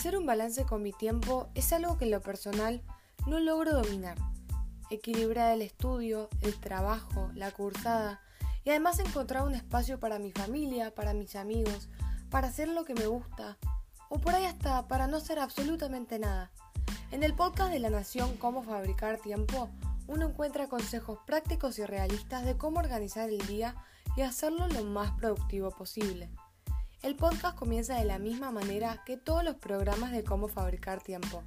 Hacer un balance con mi tiempo es algo que en lo personal no logro dominar. Equilibrar el estudio, el trabajo, la cursada y además encontrar un espacio para mi familia, para mis amigos, para hacer lo que me gusta o por ahí hasta para no hacer absolutamente nada. En el podcast de La Nación Cómo fabricar tiempo, uno encuentra consejos prácticos y realistas de cómo organizar el día y hacerlo lo más productivo posible. El podcast comienza de la misma manera que todos los programas de cómo fabricar tiempo.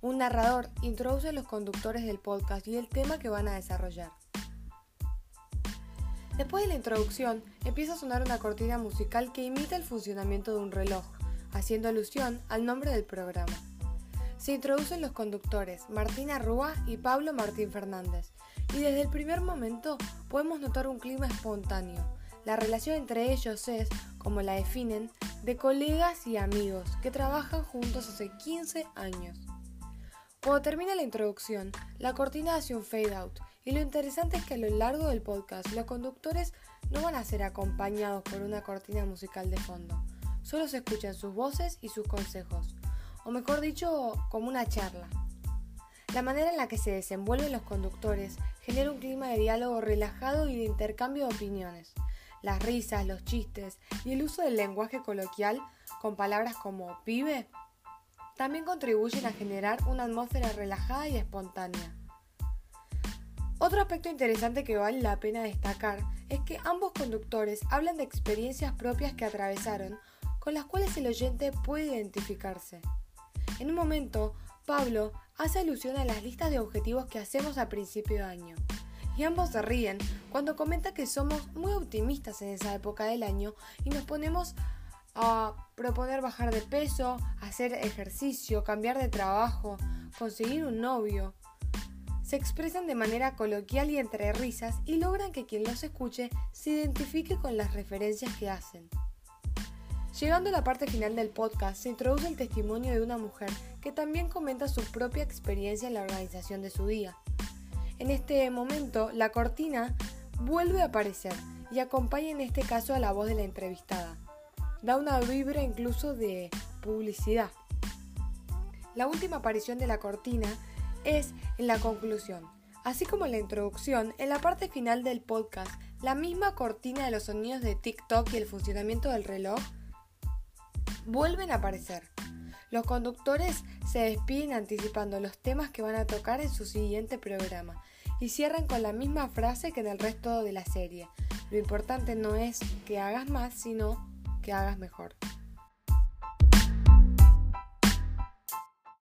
Un narrador introduce a los conductores del podcast y el tema que van a desarrollar. Después de la introducción, empieza a sonar una cortina musical que imita el funcionamiento de un reloj, haciendo alusión al nombre del programa. Se introducen los conductores Martina Rúa y Pablo Martín Fernández, y desde el primer momento podemos notar un clima espontáneo. La relación entre ellos es, como la definen, de colegas y amigos que trabajan juntos hace 15 años. Cuando termina la introducción, la cortina hace un fade out y lo interesante es que a lo largo del podcast los conductores no van a ser acompañados por una cortina musical de fondo, solo se escuchan sus voces y sus consejos, o mejor dicho, como una charla. La manera en la que se desenvuelven los conductores genera un clima de diálogo relajado y de intercambio de opiniones. Las risas, los chistes y el uso del lenguaje coloquial con palabras como pibe también contribuyen a generar una atmósfera relajada y espontánea. Otro aspecto interesante que vale la pena destacar es que ambos conductores hablan de experiencias propias que atravesaron con las cuales el oyente puede identificarse. En un momento, Pablo hace alusión a las listas de objetivos que hacemos a principio de año. Y ambos se ríen cuando comenta que somos muy optimistas en esa época del año y nos ponemos a proponer bajar de peso, hacer ejercicio, cambiar de trabajo, conseguir un novio. Se expresan de manera coloquial y entre risas y logran que quien los escuche se identifique con las referencias que hacen. Llegando a la parte final del podcast, se introduce el testimonio de una mujer que también comenta su propia experiencia en la organización de su día. En este momento, la cortina vuelve a aparecer y acompaña en este caso a la voz de la entrevistada da una vibra incluso de publicidad. La última aparición de la cortina es en la conclusión. Así como en la introducción, en la parte final del podcast, la misma cortina de los sonidos de TikTok y el funcionamiento del reloj vuelven a aparecer. Los conductores se despiden anticipando los temas que van a tocar en su siguiente programa y cierran con la misma frase que en el resto de la serie. Lo importante no es que hagas más, sino que hagas mejor.